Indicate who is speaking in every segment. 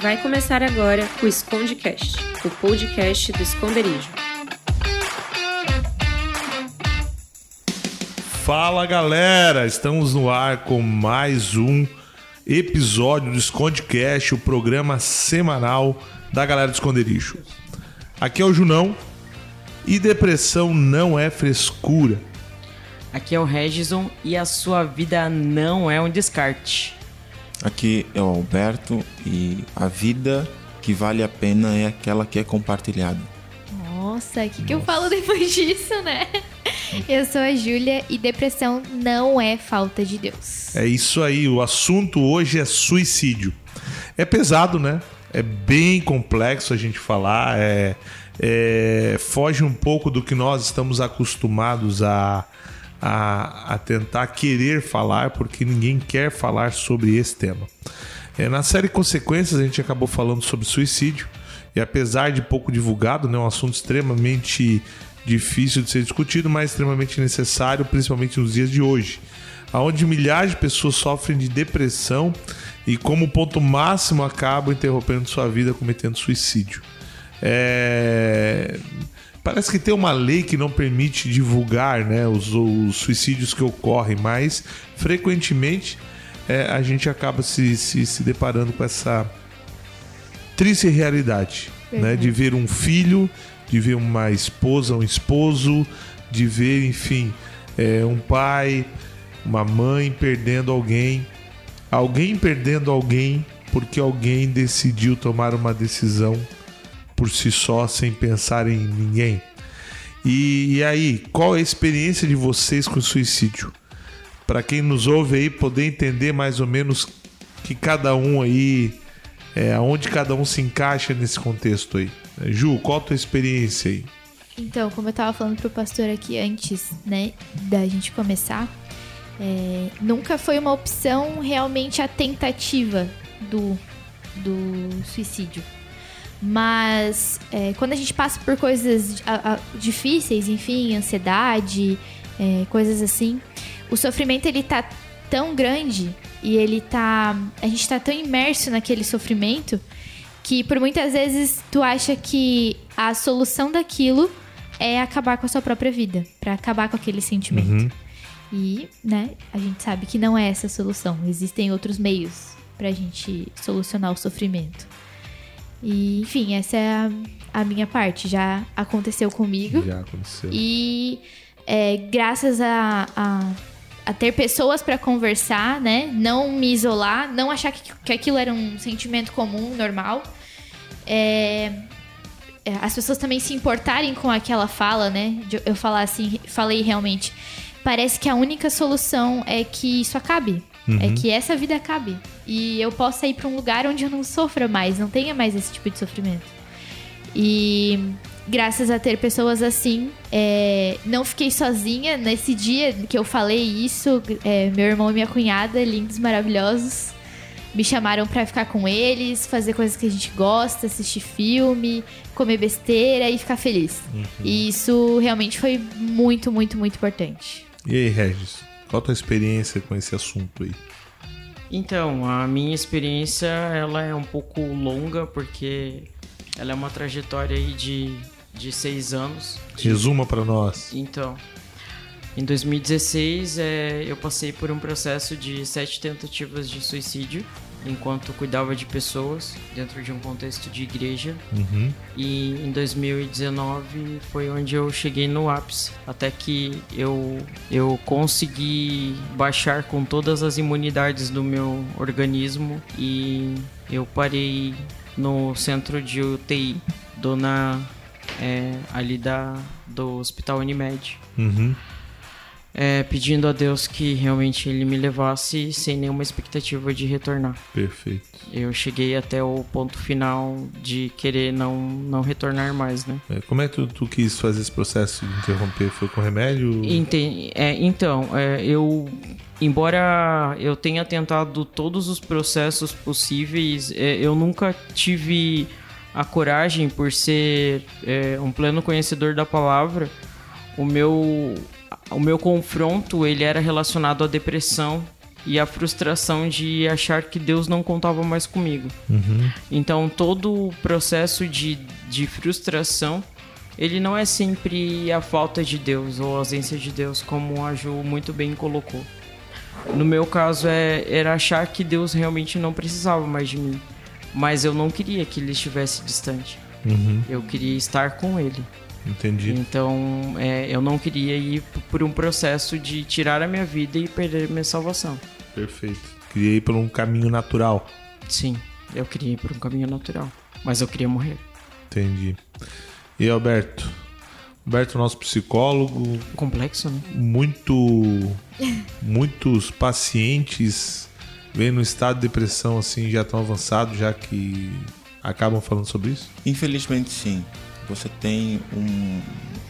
Speaker 1: Vai começar agora o Escondecast, o podcast do esconderijo.
Speaker 2: Fala galera, estamos no ar com mais um episódio do Escondecast, o programa semanal da galera do esconderijo. Aqui é o Junão e depressão não é frescura.
Speaker 3: Aqui é o Regison e a sua vida não é um descarte.
Speaker 4: Aqui é o Alberto e a vida que vale a pena é aquela que é compartilhada.
Speaker 5: Nossa, o que, que eu falo depois disso, né? Eu sou a Júlia e depressão não é falta de Deus.
Speaker 2: É isso aí, o assunto hoje é suicídio. É pesado, né? É bem complexo a gente falar, é, é, foge um pouco do que nós estamos acostumados a, a, a, tentar querer falar, porque ninguém quer falar sobre esse tema. É, na série Consequências, a gente acabou falando sobre suicídio, e apesar de pouco divulgado, né, um assunto extremamente difícil de ser discutido, mas extremamente necessário, principalmente nos dias de hoje, onde milhares de pessoas sofrem de depressão e, como ponto máximo, acabam interrompendo sua vida cometendo suicídio. É... Parece que tem uma lei que não permite divulgar né, os, os suicídios que ocorrem, mas frequentemente é, a gente acaba se, se, se, deparando com essa triste realidade né, de ver um filho, de ver uma esposa, um esposo, de ver, enfim, é, um pai, uma mãe perdendo alguém, alguém perdendo alguém porque alguém decidiu tomar uma decisão por si só, sem pensar em ninguém. E, e aí, qual a experiência de vocês com suicídio? Para quem nos ouve aí poder entender mais ou menos que cada um aí, é, onde cada um se encaixa nesse contexto aí. Ju, qual a tua experiência aí?
Speaker 5: Então, como eu estava falando pro pastor aqui antes, né, da gente começar, é, nunca foi uma opção realmente a tentativa do, do suicídio. Mas é, quando a gente passa por coisas a, a, difíceis, enfim, ansiedade, é, coisas assim, o sofrimento ele tá tão grande e ele tá. A gente tá tão imerso naquele sofrimento que por muitas vezes tu acha que a solução daquilo é acabar com a sua própria vida, para acabar com aquele sentimento. Uhum. E, né, a gente sabe que não é essa a solução. Existem outros meios pra gente solucionar o sofrimento. E, enfim, essa é a, a minha parte. Já aconteceu comigo.
Speaker 2: Já aconteceu.
Speaker 5: E é, graças a, a, a, ter pessoas para conversar, né? Não me isolar, não achar que, que aquilo era um sentimento comum, normal. É, é as pessoas também se importarem com aquela fala, né? Eu falar assim, falei realmente. Parece que a única solução é que isso acabe. É uhum. É que essa vida acabe. E eu possa ir para um lugar onde eu não sofra mais, não tenha mais esse tipo de sofrimento. E graças a ter pessoas assim, é, não fiquei sozinha. Nesse dia que eu falei isso, é, meu irmão e minha cunhada, lindos, maravilhosos, me chamaram para ficar com eles, fazer coisas que a gente gosta, assistir filme, comer besteira e ficar feliz. Uhum. E isso realmente foi muito, muito, muito importante.
Speaker 2: E aí, Regis? Qual a tua experiência com esse assunto aí?
Speaker 3: Então, a minha experiência ela é um pouco longa porque ela é uma trajetória aí de, de seis anos.
Speaker 2: Resuma para nós.
Speaker 3: Então, em 2016 é, eu passei por um processo de sete tentativas de suicídio enquanto cuidava de pessoas dentro de um contexto de igreja. Uhum. E em 2019 foi onde eu cheguei no ápice, até que eu eu consegui baixar com todas as imunidades do meu organismo e eu parei no centro de UTI, dona é, ali da do Hospital Unimed. Uhum é, pedindo a Deus que realmente ele me levasse sem nenhuma expectativa de retornar.
Speaker 2: Perfeito.
Speaker 3: Eu cheguei até o ponto final de querer não, não retornar mais, né?
Speaker 2: É, como é que tu, tu, quis fazer esse processo de interromper? Foi com remédio?
Speaker 3: Entendi. É, então, é, eu embora eu tenha tentado todos os processos possíveis, é, eu nunca tive a coragem por ser é, um pleno conhecedor da palavra. O meu o meu confronto ele era relacionado à depressão e a frustração de achar que Deus não contava mais comigo. Então todo o processo de, de frustração ele não é sempre a falta de Deus ou a ausência de Deus, como a Ju muito bem colocou. No meu caso, é, era achar que Deus realmente não precisava mais de mim. Mas eu não queria que ele estivesse distante.
Speaker 2: Uhum,
Speaker 3: Eu queria estar com ele.
Speaker 2: Entendi.
Speaker 3: Então, é, eu não queria ir por um processo de tirar a minha vida e perder minha salvação.
Speaker 2: Perfeito. Queria ir por um caminho natural.
Speaker 3: Sim, eu queria ir por um caminho natural. Mas eu queria morrer.
Speaker 2: Entendi. E aí, Alberto? Alberto, nosso psicólogo,
Speaker 3: Complexo, né?
Speaker 2: muito muitos pacientes vêm no estado de depressão assim já tão avançado já que acabam falando sobre isso
Speaker 4: Infelizmente, sim. Você tem um,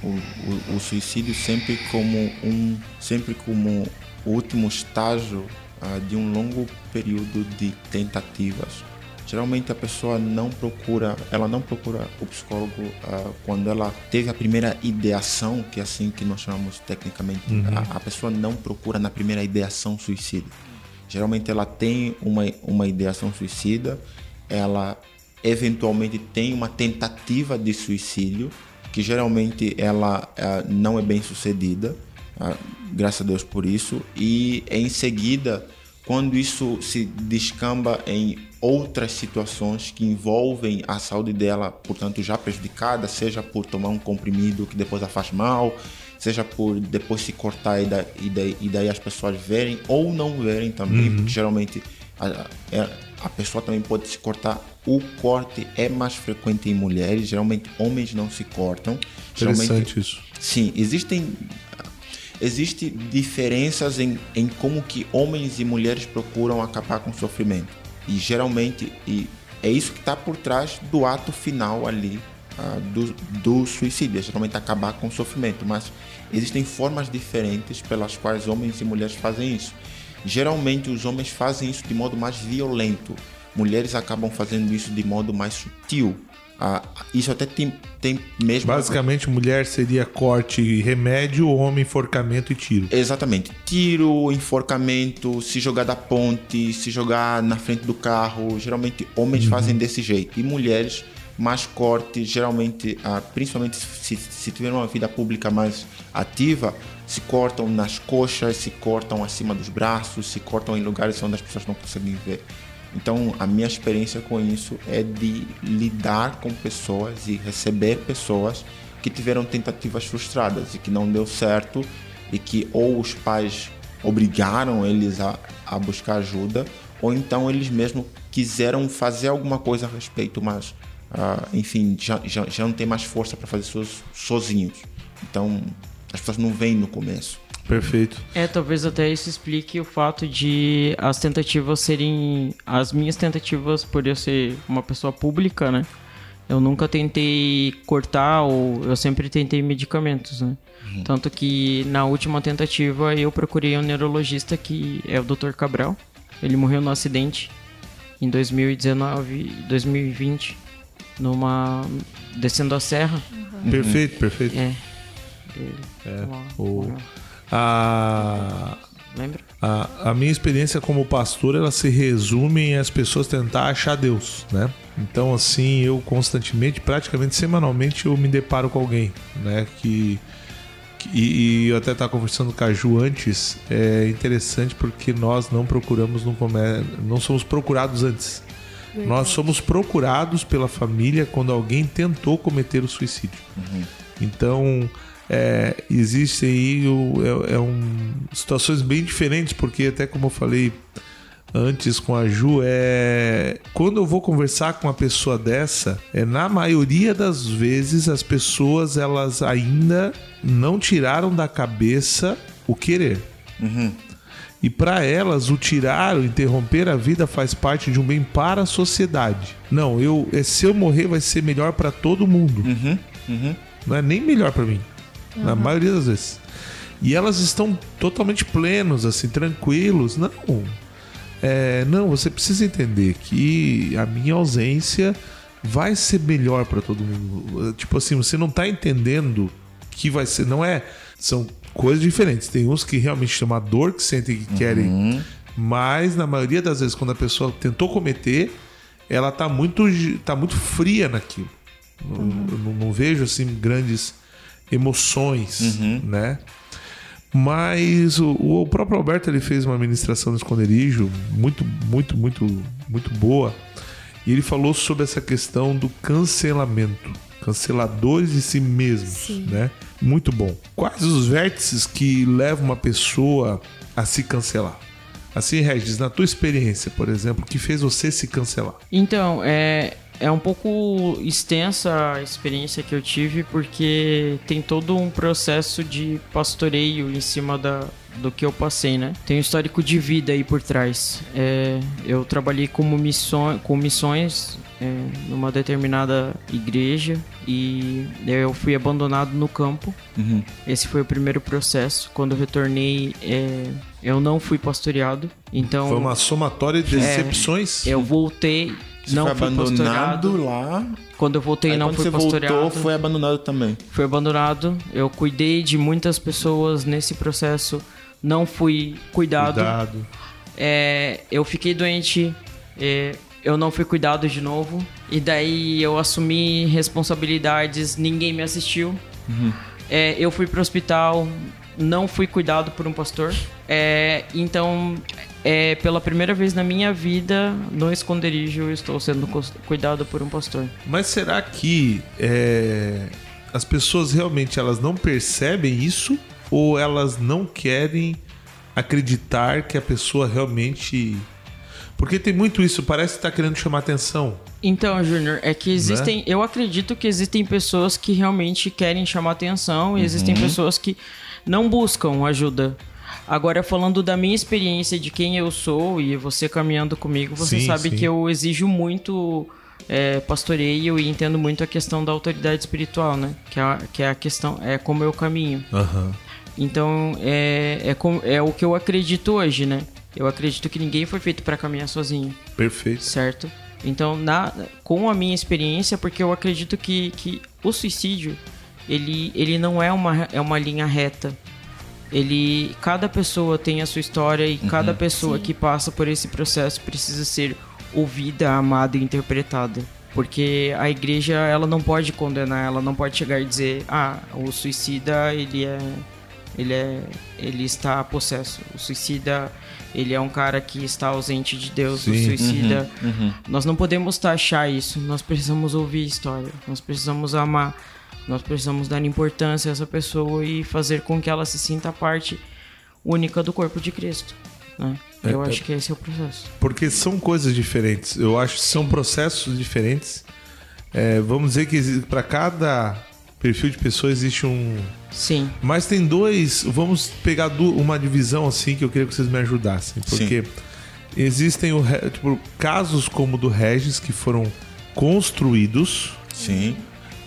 Speaker 4: o, o- o suicídio sempre como um sempre como o último estágio ah, de um longo período de tentativas. Geralmente a pessoa não procura, ela não procura o psicólogo ah, quando ela teve a primeira ideação, que é assim que nós chamamos tecnicamente. A, a pessoa não procura na primeira ideação suicida. Geralmente ela tem uma, uma ideação suicida, ela eventualmente tem uma tentativa de suicídio, que geralmente ela ah, não é bem sucedida, ah, graças a Deus por isso, e em seguida, quando isso se descamba em outras situações que envolvem a saúde dela, portanto já prejudicada, seja por tomar um comprimido que depois a faz mal, seja por depois se cortar e, da, e, daí, e daí as pessoas verem ou não verem também, porque geralmente a, a- a pessoa também pode se cortar. O corte é mais frequente em mulheres, geralmente homens não se cortam. Geralmente,
Speaker 2: interessante isso
Speaker 4: Sim, existem existe diferenças em, em como que homens e mulheres procuram acabar com o sofrimento. E geralmente e é isso que está por trás do ato final ali ah, do, do suicídio, é geralmente acabar com o sofrimento. Mas existem formas diferentes pelas quais homens e mulheres fazem isso. Geralmente os homens fazem isso de modo mais violento, mulheres acabam fazendo isso de modo mais sutil. Ah, isso até tem, tem mesmo
Speaker 2: basicamente mulher seria corte e remédio homem enforcamento e tiro
Speaker 4: Exatamente. Tiro, enforcamento, se jogar da ponte, se jogar na frente do carro. Geralmente homens fazem desse jeito. E mulheres, mais corte, geralmente, ah, principalmente se, se tiver uma vida pública mais ativa, se cortam nas coxas, se cortam acima dos braços, se cortam em lugares onde as pessoas não conseguem ver. Então, a minha experiência com isso é de lidar com pessoas e receber pessoas que tiveram tentativas frustradas e que não deu certo e que ou os pais obrigaram eles a, a buscar ajuda ou então eles mesmos quiseram fazer alguma coisa a respeito, mas ah, enfim, já, já, já não tem mais força para fazer so, sozinhos. Então, as pessoas não vêm no começo.
Speaker 2: Perfeito
Speaker 3: É, talvez até isso explique o fato de as tentativas serem. As minhas tentativas, por eu ser uma pessoa pública, né? Eu nunca tentei cortar ou eu sempre tentei medicamentos, né? Tanto que na última tentativa eu procurei um neurologista que é o Dr. Cabral. Ele morreu no acidente em 2019, 2020, numa. descendo a serra.
Speaker 2: perfeito perfeito
Speaker 3: É. Ele, lá,
Speaker 2: o-
Speaker 3: morreu.
Speaker 2: A
Speaker 3: Lembra?
Speaker 2: A, a minha experiência como pastor, ela se resume em as pessoas tentar achar Deus, né? Então, assim, eu constantemente, praticamente semanalmente, eu me deparo com alguém, né? Que, que- e, e eu até estava conversando com a Ju antes, é interessante porque nós não procuramos no comércio, não somos procurados antes. Nós somos procurados pela família quando alguém tentou cometer o suicídio. Então, é, existe aí o- é, é um, situações bem diferentes, porque até como eu falei antes com a Ju, é quando eu vou conversar com uma pessoa dessa, é na maioria das vezes as pessoas elas ainda não tiraram da cabeça o querer. E para elas, o tirar, o interromper a vida faz parte de um bem para a sociedade. Não, eu, é, se eu morrer vai ser melhor para todo mundo. Não é nem melhor para mim. Na maioria das vezes. E elas estão totalmente plenos, assim, tranquilos. Não. É, não, você precisa entender que a minha ausência vai ser melhor para todo mundo. Tipo assim, você não tá entendendo que vai ser. Não é. São coisas diferentes. Tem uns que realmente têm uma dor que sentem que querem Mas na maioria das vezes, quando a pessoa tentou cometer, ela tá muito, tá muito fria naquilo. Uhum. Eu não, não, vejo assim grandes emoções, uhum. né? Mas o, o, próprio Alberto ele fez uma ministração no esconderijo muito, muito, muito, muito boa. E ele falou sobre essa questão do cancelamento, canceladores de si mesmos, Sim. né? Muito bom. Quais os vértices que levam uma pessoa a se cancelar? Assim, Regis, na tua experiência, por exemplo, que fez você se cancelar?
Speaker 3: Então, é, é um pouco extensa a experiência que eu tive, porque tem todo um processo de pastoreio em cima da, do que eu passei, né? Tem um histórico de vida aí por trás. É, eu trabalhei como missões, com missões é, numa determinada igreja e eu fui abandonado no campo. Uhum. Esse foi o primeiro processo. Quando eu retornei, é, eu não fui pastoreado. Então
Speaker 2: foi uma somatória de é, decepções.
Speaker 3: eu voltei
Speaker 4: você não foi abandonado lá.
Speaker 3: Quando eu voltei, Aí, não fui pastoreado. Voltou,
Speaker 4: foi abandonado também.
Speaker 3: Foi abandonado. Eu cuidei de muitas pessoas nesse processo. Não fui cuidado. Cuidado. É, eu fiquei doente. É, eu não fui cuidado de novo. E daí eu assumi responsabilidades. Ninguém me assistiu. Uhum. É, eu fui pro hospital. Não fui cuidado por um pastor. É, então é pela primeira vez na minha vida, no esconderijo, eu estou sendo cuidado por um pastor.
Speaker 2: Mas será que é, as pessoas realmente elas não percebem isso ou elas não querem acreditar que a pessoa realmente porque tem muito isso, parece que está querendo chamar atenção.
Speaker 3: Então, Júnior, é que existem. Né? Eu acredito que existem pessoas que realmente querem chamar atenção e uhum. existem pessoas que não buscam ajuda. Agora, falando da minha experiência, de quem eu sou e você caminhando comigo, você sim, sabe sim. que eu exijo muito é, pastoreio e entendo muito a questão da autoridade espiritual, né? Que é, que é a questão, é como eu caminho. Uhum. Então, é, é, com, é o que eu acredito hoje, né? Eu acredito que ninguém foi feito para caminhar sozinho.
Speaker 2: Perfeito.
Speaker 3: Certo? Então, na, com a minha experiência, porque eu acredito que, que o suicídio, ele, ele não é uma, é uma linha reta ele cada pessoa tem a sua história e uhum. cada pessoa Sim. que passa por esse processo precisa ser ouvida, amada e interpretada. Porque a igreja, ela não pode condenar, ela não pode chegar e dizer: "Ah, o suicida, ele é ele é ele está possesso. O suicida, ele é um cara que está ausente de Deus, Sim. o suicida. Uhum. Uhum. Nós não podemos taxar isso, nós precisamos ouvir a história, nós precisamos amar nós precisamos dar importância a essa pessoa e fazer com que ela se sinta parte única do corpo de Cristo. Né? É, eu é, acho que esse é o processo.
Speaker 2: Porque são coisas diferentes. Eu acho que são processos diferentes. É, vamos dizer que para cada perfil de pessoa existe um.
Speaker 3: Sim.
Speaker 2: Mas tem dois. Vamos pegar uma divisão assim que eu queria que vocês me ajudassem. Porque Sim. existem o, tipo, casos como o do Regis que foram construídos.
Speaker 4: Sim.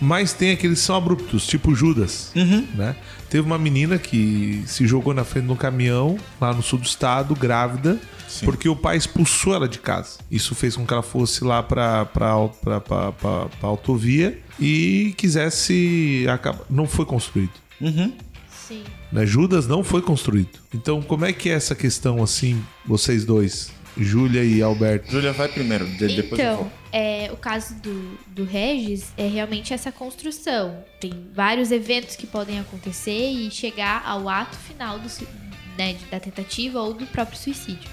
Speaker 2: Mas tem aqueles que são abruptos, tipo Judas. Uhum. Né? Teve uma menina que se jogou na frente de um caminhão lá no sul do estado, grávida, Sim. porque o pai expulsou ela de casa. Isso fez com que ela fosse lá para a autovia e quisesse acabar. Não foi construído.
Speaker 5: Uhum. Sim.
Speaker 2: Né? Judas não foi construído. Então, como é que é essa questão assim, vocês dois? Júlia e Alberto.
Speaker 4: Júlia vai primeiro, depois então, eu vou.
Speaker 5: É, o caso do, do Regis é realmente essa construção. Tem vários eventos que podem acontecer e chegar ao ato final do, né, da tentativa ou do próprio suicídio.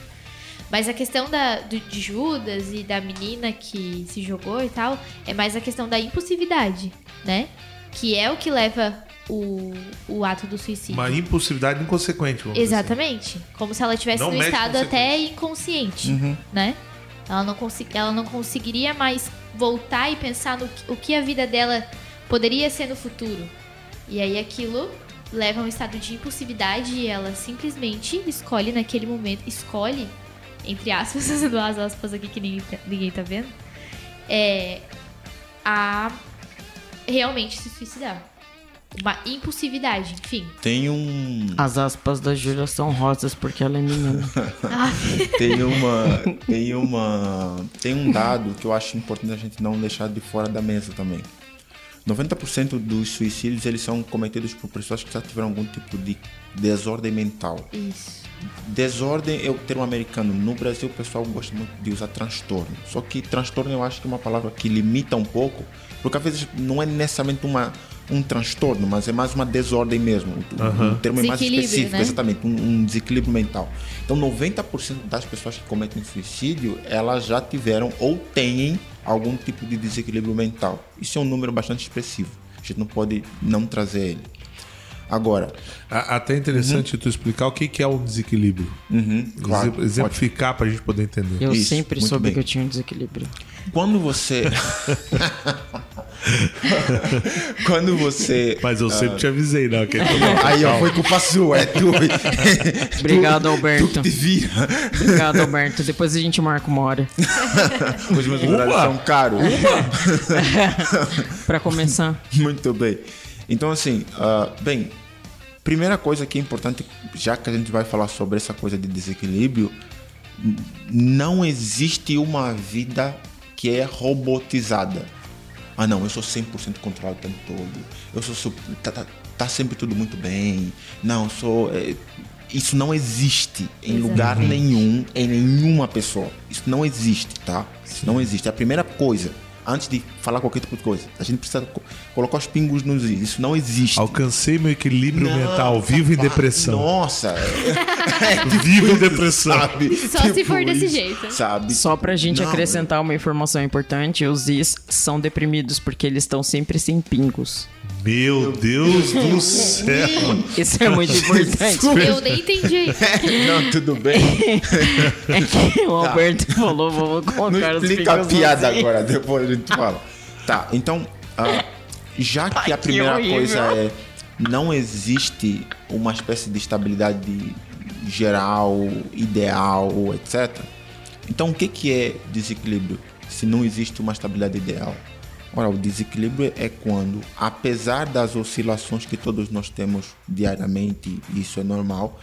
Speaker 5: Mas a questão da, do, de Judas e da menina que se jogou e tal é mais a questão da impulsividade, né? Que é o que leva o, o ato do suicídio.
Speaker 2: Uma impulsividade inconsequente.
Speaker 5: Assim. Exatamente. Assim. Como se ela tivesse no estado até inconsciente, uhum. né? Ela não, ela não conseguiria mais voltar e pensar no o que a vida dela poderia ser no futuro. E aí aquilo leva a um estado de impulsividade e ela simplesmente escolhe naquele momento, escolhe, entre aspas, duas aspas aqui que ninguém, tá, ninguém tá vendo, é, a realmente se suicidar. Uma impulsividade, enfim.
Speaker 4: Tem um.
Speaker 3: As aspas da Júlia são rosas porque ela é menina.
Speaker 4: Ah. tem uma. Tem uma. Tem um dado que eu acho importante a gente não deixar de fora da mesa também. 90% dos suicídios eles são cometidos por pessoas que já tiveram algum tipo de desordem mental.
Speaker 5: Isso.
Speaker 4: Desordem é o termo americano. No Brasil, o pessoal gosta muito de usar transtorno. Só que transtorno eu acho que é uma palavra que limita um pouco, porque às vezes não é necessariamente uma, um transtorno, mas é mais uma desordem mesmo. O,
Speaker 2: Aham.
Speaker 4: o termo é mais específico,
Speaker 5: né?
Speaker 4: exatamente, um, um desequilíbrio mental. Então, 90% das pessoas que cometem suicídio, elas já tiveram ou têm algum tipo de desequilíbrio mental. Isso é um número bastante expressivo. A gente não pode não trazer ele. Agora,
Speaker 2: A- Até interessante tu explicar o que que é o desequilíbrio.
Speaker 4: uhum, claro,
Speaker 2: Exemp- Exemplificar pra gente poder entender.
Speaker 3: Eu
Speaker 4: Isso,
Speaker 3: sempre soube
Speaker 4: bem.
Speaker 3: que eu tinha um desequilíbrio.
Speaker 4: Quando você. Quando você.
Speaker 2: Mas eu sempre te avisei, não. Que
Speaker 4: Aí, ó, foi culpa sua, é tu.
Speaker 3: Obrigado,
Speaker 4: Tu
Speaker 3: Alberto.
Speaker 4: te vira.
Speaker 3: Obrigado, Alberto. Depois a gente marca uma hora.
Speaker 4: Os meus horários
Speaker 2: Uba!
Speaker 4: são caros.
Speaker 3: Pra começar.
Speaker 4: Muito bem. Então, assim, ah, bem, primeira coisa que é importante, já que a gente vai falar sobre essa coisa de desequilíbrio, não existe uma vida que é robotizada. Ah, não, eu sou 100% controlado o tempo todo. Eu sou. Tá, tá, tá sempre tudo muito bem. Não, eu sou. é, isso não existe em lugar nenhum, em nenhuma pessoa. Isso não existe, tá? Isso não existe. É a primeira coisa. Antes de falar qualquer tipo de coisa, a gente precisa co- colocar os pingos nos is. Isso não existe.
Speaker 2: Alcancei meu equilíbrio
Speaker 4: Não,
Speaker 2: mental, vivo em depressão.
Speaker 4: Nossa!
Speaker 2: Vivo em depressão.
Speaker 4: sabe?
Speaker 5: Só se for desse
Speaker 4: isso,
Speaker 5: jeito.
Speaker 4: Sabe?
Speaker 3: Só pra gente
Speaker 4: Não,
Speaker 3: acrescentar uma informação importante, os is são deprimidos porque eles estão sempre sem pingos.
Speaker 2: Meu Deus do céu.
Speaker 3: Isso é muito importante.
Speaker 5: Eu nem entendi.
Speaker 4: Não, tudo bem.
Speaker 3: É que o Alberto falou, vamos
Speaker 4: Não
Speaker 3: colocar os
Speaker 4: explica a piada
Speaker 3: is.
Speaker 4: agora, depois a gente fala. Tá, então, ah, já que
Speaker 3: Ai,
Speaker 4: a
Speaker 3: que
Speaker 4: primeira
Speaker 3: horrível.
Speaker 4: coisa é não existe uma espécie de estabilidade geral, ideal, etc. Então, o que, que é desequilíbrio se não existe uma estabilidade ideal? Ora, o desequilíbrio é quando, apesar das oscilações que todos nós temos diariamente, isso é normal,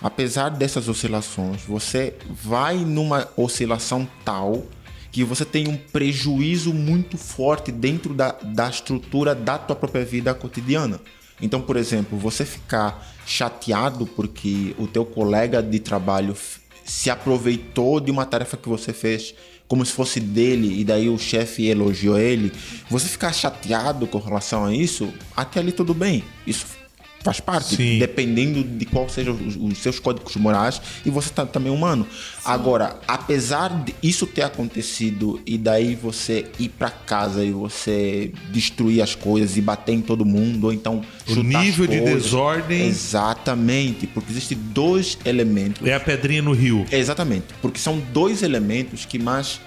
Speaker 4: apesar dessas oscilações, você vai numa oscilação tal que você tem um prejuízo muito forte dentro da, da estrutura da tua própria vida cotidiana. Então, por exemplo, você ficar chateado porque o teu colega de trabalho se aproveitou de uma tarefa que você fez como se fosse dele e daí o chefe elogiou ele, você ficar chateado com relação a isso, até ali tudo bem. Isso faz parte,
Speaker 2: Sim.
Speaker 4: dependendo de qual sejam os, os seus códigos morais e você tá também humano. Agora, apesar de isso ter acontecido e daí você ir para casa e você destruir as coisas e bater em todo mundo ou então
Speaker 2: O nível de
Speaker 4: coisas.
Speaker 2: desordem-
Speaker 4: Exatamente, porque existem dois elementos
Speaker 2: É a pedrinha no rio.
Speaker 4: Exatamente, porque são dois elementos que mais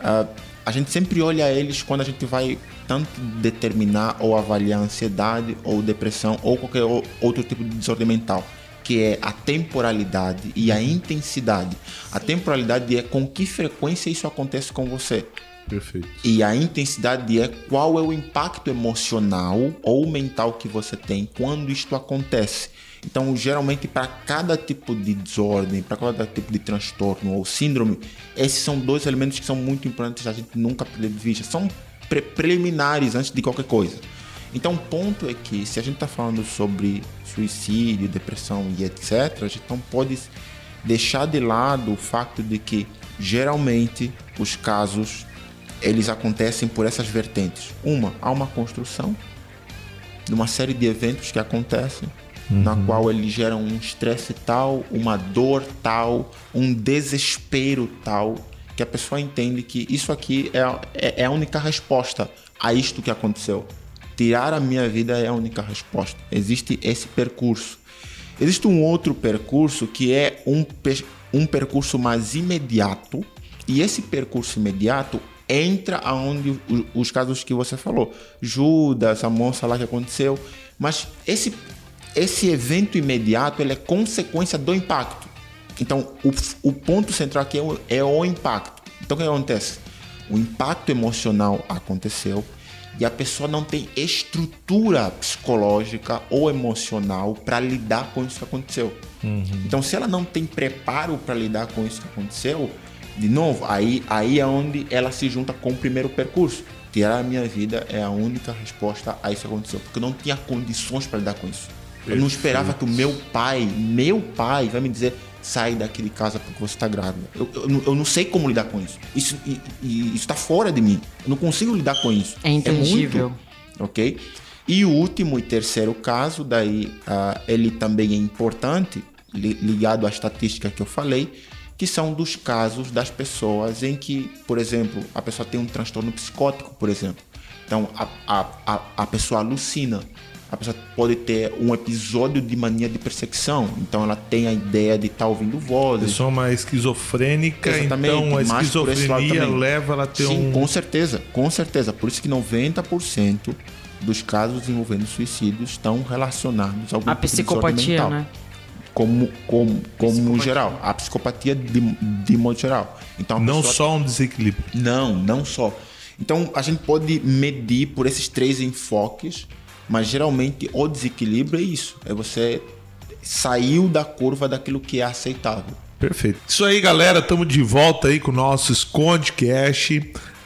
Speaker 4: ah, a gente sempre olha eles quando a gente vai tanto determinar ou avaliar ansiedade ou depressão ou qualquer outro tipo de desordem mental, que é a temporalidade e a intensidade. A temporalidade é com que frequência isso acontece com você.
Speaker 2: Perfeito.
Speaker 4: E a intensidade é qual é o impacto emocional ou mental que você tem quando isto acontece. Então, geralmente, para cada tipo de desordem, para cada tipo de transtorno ou síndrome, esses são dois elementos que são muito importantes a gente nunca perder de vista. São pre- preliminares antes de qualquer coisa. Então, o ponto é que, se a gente está falando sobre suicídio, depressão e etc., a gente não pode deixar de lado o fato de que, geralmente, os casos eles acontecem por essas vertentes. Uma, há uma construção de uma série de eventos que acontecem, na qual eles geram um estresse tal, uma dor tal, um desespero tal, que a pessoa entende que isso aqui é, a- é, é a única resposta a isto que aconteceu. Tirar a minha vida é a única resposta. Existe esse percurso. Existe um outro percurso que é um, um percurso mais imediato, e esse percurso imediato entra aonde os casos que você falou, Judas, a moça lá que aconteceu, mas esse esse evento imediato ele é consequência do impacto. Então, o, o ponto central aqui é o, é o impacto. Então, o que acontece? O impacto emocional aconteceu e a pessoa não tem estrutura psicológica ou emocional para lidar com isso que aconteceu. Então, se ela não tem preparo para lidar com isso que aconteceu, de novo, aí, aí é onde ela se junta com o primeiro percurso. Tirar a minha vida é a única resposta a isso que aconteceu, porque eu não tinha condições para lidar com isso. Eu não esperava que o meu pai, meu pai, vai me dizer sai daqui de casa porque você está grávida. Eu, eu, eu, não sei como lidar com isso. Isso está fora de mim. Eu não consigo lidar com isso.
Speaker 3: É intangível. É muito,
Speaker 4: ok? E o último e terceiro caso, daí uh, ele também é importante, li, ligado à estatística que eu falei, que são dos casos das pessoas em que, por exemplo, a pessoa tem um transtorno psicótico, por exemplo. Então, a, a, a, a pessoa alucina, a pessoa pode ter um episódio de mania de perseguição. Então ela tem a ideia de estar tá ouvindo vozes.
Speaker 2: Pessoa mais esquizofrênica, Exatamente, então a esquizofrenia leva ela a ter
Speaker 4: Sim,
Speaker 2: um.
Speaker 4: com certeza, com certeza. Por isso que 90% dos casos envolvendo suicídio estão relacionados ao
Speaker 3: A psicopatia, mental. né?
Speaker 4: Como, como, como geral. A psicopatia de, de modo geral. Então,
Speaker 2: não pessoa... só um desequilíbrio.
Speaker 4: Não, não só. Então a gente pode medir por esses três enfoques, mas geralmente o desequilíbrio é isso. É você saiu da curva daquilo que é aceitável.
Speaker 2: Perfeito. Isso aí, galera. Estamos de volta aí com o nosso Esconde Cash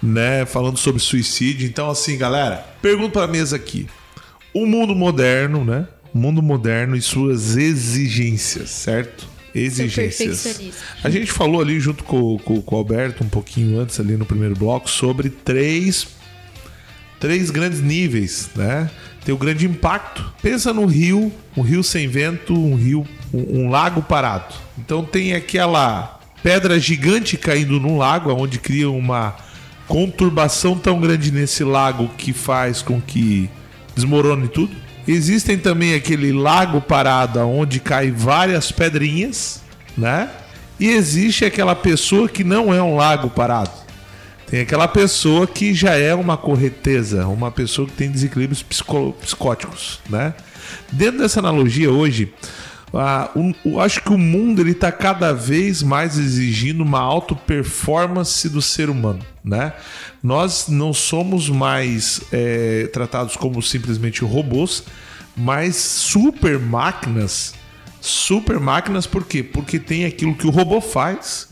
Speaker 2: né? Falando sobre suicídio. Então, assim, galera, pergunta para a mesa aqui. O mundo moderno, né? O mundo moderno e suas exigências, certo? Exigências. A gente falou ali junto com, com, com o Alberto um pouquinho antes ali no primeiro bloco sobre três três grandes níveis, né? Tem o grande impacto. Pensa no rio, um rio sem vento, um rio, um, um lago parado. Então tem aquela pedra gigante caindo num lago, onde cria uma conturbação tão grande nesse lago que faz com que desmorone tudo. Existem também aquele lago parado onde cai várias pedrinhas, né? E existe aquela pessoa que não é um lago parado. Tem aquela pessoa que já é uma correteza, uma pessoa que tem desequilíbrios psicóticos, né? Dentro dessa analogia hoje, acho que o mundo ele está cada vez mais exigindo uma alta performance do ser humano, né? Nós não somos mais é, tratados como simplesmente robôs, mas super máquinas. Super máquinas por quê? Porque tem aquilo que o robô faz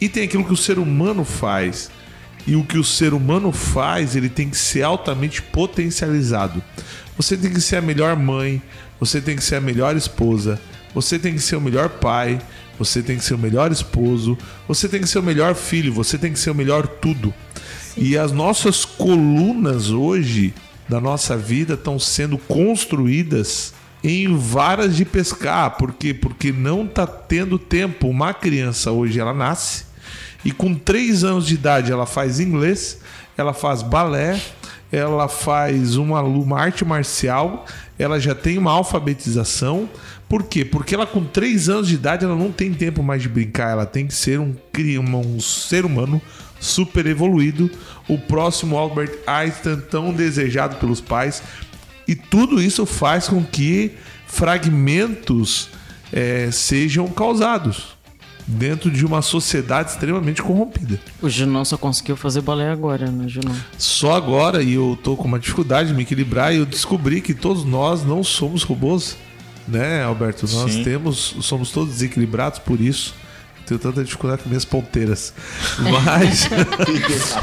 Speaker 2: e tem aquilo que o ser humano faz. E o que o ser humano faz, ele tem que ser altamente potencializado. Você tem que ser a melhor mãe, você tem que ser a melhor esposa, você tem que ser o melhor pai, você tem que ser o melhor esposo, você tem que ser o melhor filho, você tem que ser o melhor tudo. E as nossas colunas hoje da nossa vida estão sendo construídas em varas de pescar, por quê? Porque não está tendo tempo. Uma criança hoje ela nasce e com três anos de idade ela faz inglês, ela faz balé, ela faz uma, uma arte marcial, ela já tem uma alfabetização. Por quê? Porque ela com 3 anos de idade ela não tem tempo mais de brincar, ela tem que ser um, um ser humano super evoluído, o próximo Albert Einstein tão desejado pelos pais. E tudo isso faz com que fragmentos é, sejam causados dentro de uma sociedade extremamente corrompida.
Speaker 3: O Junão só conseguiu fazer balé agora, né, Junão?
Speaker 2: Só agora, e eu tô com uma dificuldade de me equilibrar, e eu descobri que todos nós não somos robôs, né, Alberto? Nós Sim. temos, somos todos desequilibrados por isso. Tenho tanta dificuldade com minhas ponteiras. Mas.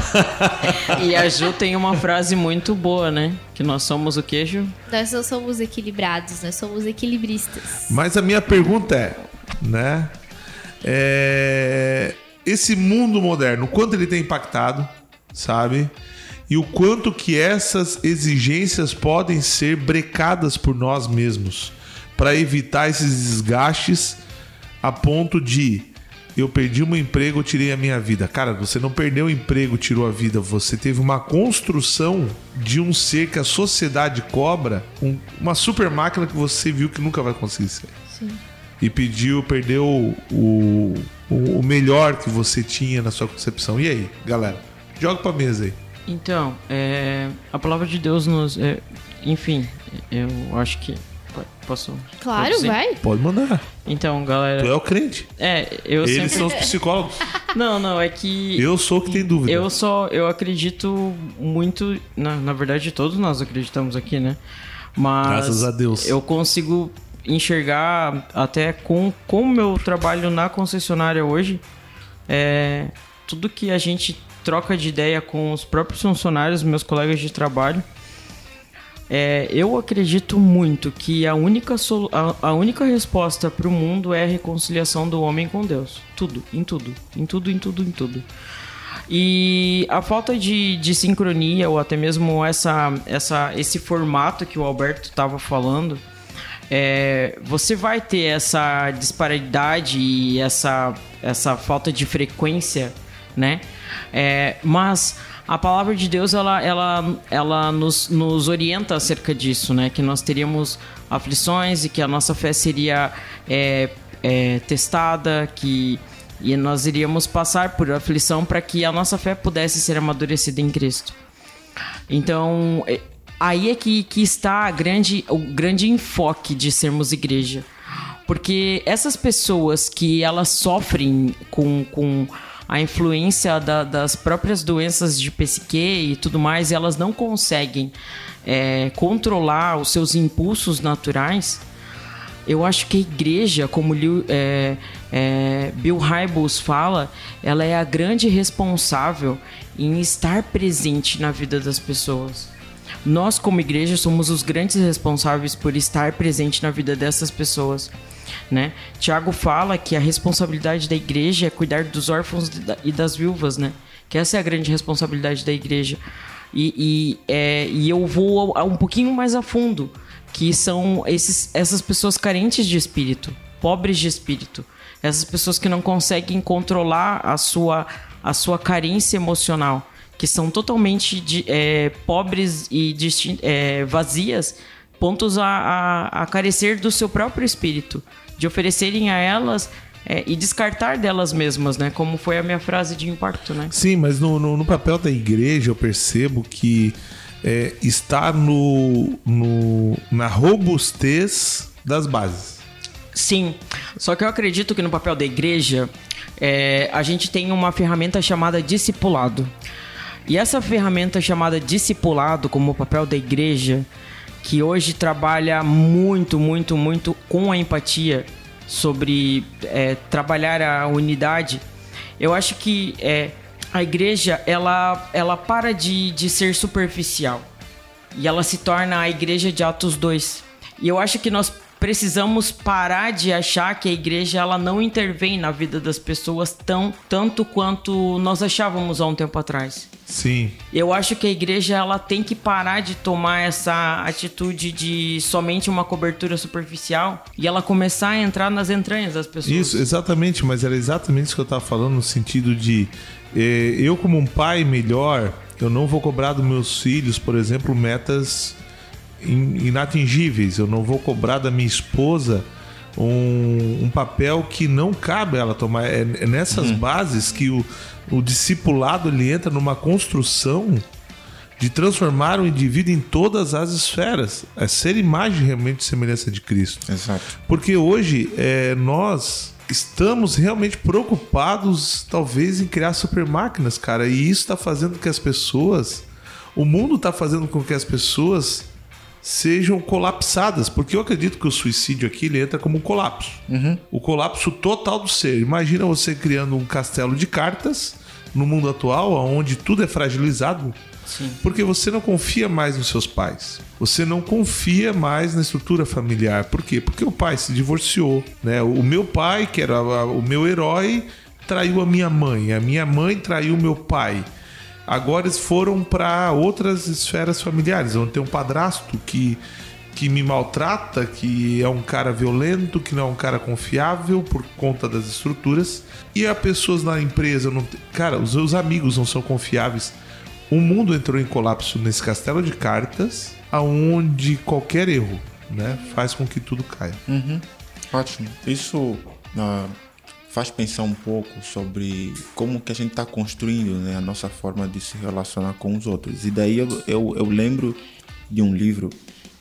Speaker 3: e a Ju tem uma frase muito boa, né? Que nós somos o queijo.
Speaker 5: Nós não somos equilibrados, nós somos equilibristas.
Speaker 2: Mas a minha pergunta é, né? É, esse mundo moderno, o quanto ele tem impactado, sabe? E o quanto que essas exigências podem ser brecadas por nós mesmos para evitar esses desgastes a ponto de eu perdi um emprego, tirei a minha vida. Cara, você não perdeu o emprego, tirou a vida. Você teve uma construção de um ser que a sociedade cobra, um, uma super máquina que você viu que nunca vai conseguir ser. Sim e pediu, perdeu o, o, o melhor que você tinha na sua concepção. E aí, galera? Joga pra mesa aí.
Speaker 3: Então, é, a palavra de Deus nos. É, enfim, eu acho que. Posso?
Speaker 5: Claro, vai.
Speaker 2: Pode mandar.
Speaker 3: Então, galera.
Speaker 2: Tu é o crente.
Speaker 3: É, eu
Speaker 2: Eles
Speaker 3: sempre...
Speaker 2: são os psicólogos.
Speaker 3: Não, não, é que.
Speaker 2: Eu sou o que tem dúvida.
Speaker 3: Eu só. Eu acredito muito. Na, na verdade, todos nós acreditamos aqui, né? Mas.
Speaker 2: Graças a Deus.
Speaker 3: Eu consigo enxergar até com o meu trabalho na concessionária hoje, é, tudo que a gente troca de ideia com os próprios funcionários, meus colegas de trabalho, é, eu acredito muito que a única, a, a única resposta para o mundo é a reconciliação do homem com Deus. Tudo, em tudo, em tudo, em tudo, em tudo. E a falta de, de sincronia, ou até mesmo essa, essa, esse formato que o Alberto estava falando, é, você vai ter essa disparidade e essa, essa falta de frequência, né? É, mas a palavra de Deus ela, ela, ela nos, nos orienta acerca disso, né? Que nós teríamos aflições e que a nossa fé seria é, é, testada, que e nós iríamos passar por aflição para que a nossa fé pudesse ser amadurecida em Cristo. Então, é, aí é que, que está grande, o grande enfoque de sermos igreja. Porque essas pessoas que elas sofrem com, com a influência da, das próprias doenças de psique e tudo mais, elas não conseguem é, controlar os seus impulsos naturais. Eu acho que a igreja, como é, é, Bill Hybels fala, ela é a grande responsável em estar presente na vida das pessoas. Nós, como igreja, somos os grandes responsáveis por estar presente na vida dessas pessoas. Né? Tiago fala que a responsabilidade da igreja é cuidar dos órfãos e das viúvas, né? Que essa é a grande responsabilidade da igreja. E, e, é, e eu vou um pouquinho mais a fundo, que são esses, essas pessoas carentes de espírito, pobres de espírito, essas pessoas que não conseguem controlar a sua, a sua carência emocional, que são totalmente de, é, pobres e é, vazias, pontos a, a, a carecer do seu próprio espírito de oferecerem a elas é, e descartar delas mesmas, né? Como foi a minha frase de impacto, né?
Speaker 2: Sim, mas no, no, no papel da igreja eu percebo que é, está no, no, na robustez das bases.
Speaker 3: Sim, só que eu acredito que no papel da igreja é, a gente tem uma ferramenta chamada discipulado. E essa ferramenta chamada discipulado, como o papel da igreja, que hoje trabalha muito, muito, muito com a empatia sobre é, trabalhar a unidade, eu acho que é, a igreja ela, ela para de, de ser superficial e ela se torna a igreja de Atos 2. E eu acho que nós precisamos parar de achar que a igreja ela não intervém na vida das pessoas tão tanto quanto nós achávamos há um tempo atrás.
Speaker 2: Sim.
Speaker 3: Eu acho que a igreja ela tem que parar de tomar essa atitude de somente uma cobertura superficial e ela começar a entrar nas entranhas das pessoas.
Speaker 2: Isso, exatamente, mas era exatamente isso que eu estava falando no sentido de eh, eu como um pai melhor, eu não vou cobrar dos meus filhos, por exemplo, metas inatingíveis. Eu não vou cobrar da minha esposa um, um papel que não cabe ela tomar. É, é nessas uhum. bases que o, o discipulado ele entra numa construção de transformar o indivíduo em todas as esferas. É ser imagem realmente de semelhança de Cristo.
Speaker 4: Exato.
Speaker 2: Porque hoje é, nós estamos realmente preocupados, talvez, em criar super máquinas, cara. E isso está fazendo com que as pessoas. O mundo está fazendo com que as pessoas sejam colapsadas, porque eu acredito que o suicídio aqui ele entra como um colapso. Uhum. O colapso total do ser. Imagina você criando um castelo de cartas no mundo atual, onde tudo é fragilizado, Sim. porque você não confia mais nos seus pais. Você não confia mais na estrutura familiar. Por quê? Porque o pai se divorciou, né? O meu pai, que era o meu herói, traiu a minha mãe. A minha mãe traiu o meu pai. Agora eles foram para outras esferas familiares, onde tem um padrasto que, que me maltrata, que é um cara violento, que não é um cara confiável por conta das estruturas. E as pessoas na empresa não. Cara, os seus amigos não são confiáveis. O mundo entrou em colapso nesse castelo de cartas, aonde qualquer erro né, faz com que tudo caia.
Speaker 4: Uhum. Ótimo. Isso. Uh faz pensar um pouco sobre como que a gente está construindo né, a nossa forma de se relacionar com os outros. E daí eu, eu, eu lembro de um livro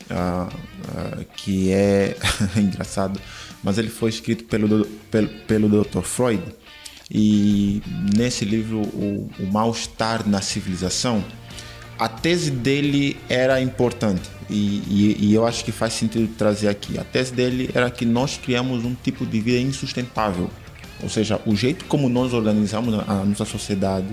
Speaker 4: uh, uh, que é engraçado, mas ele foi escrito pelo, pelo, pelo Dr. Freud. E nesse livro, o, o mal-estar na civilização, a tese dele era importante. E, e, e, eu acho que faz sentido trazer aqui. A tese dele era que nós criamos um tipo de vida insustentável ou seja, o jeito como nós organizamos a nossa sociedade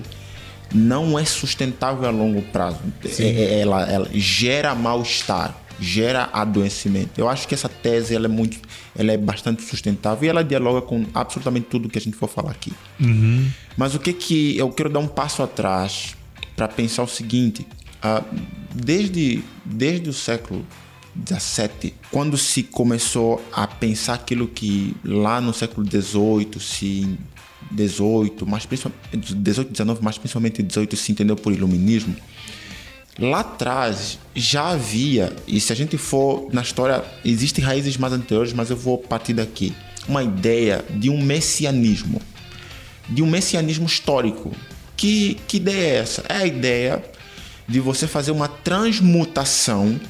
Speaker 4: não é sustentável a longo prazo. É, é, ela, ela gera mal-estar, gera adoecimento. Eu acho que essa tese ela é muito, ela é bastante sustentável e ela dialoga com absolutamente tudo que a gente for falar aqui.
Speaker 2: Uhum.
Speaker 4: Mas o que que eu quero dar um passo atrás para pensar o seguinte: uh, desde desde o século 17, quando se começou a pensar aquilo que lá no século 18 se 18, mas principalmente 18, 19, mas principalmente 18 se entendeu por iluminismo. Lá atrás já havia, e se a gente for na história, existem raízes mais anteriores, mas eu vou partir daqui, uma ideia de um messianismo, de um messianismo histórico. Que, que ideia é essa? É a ideia de você fazer uma transmutação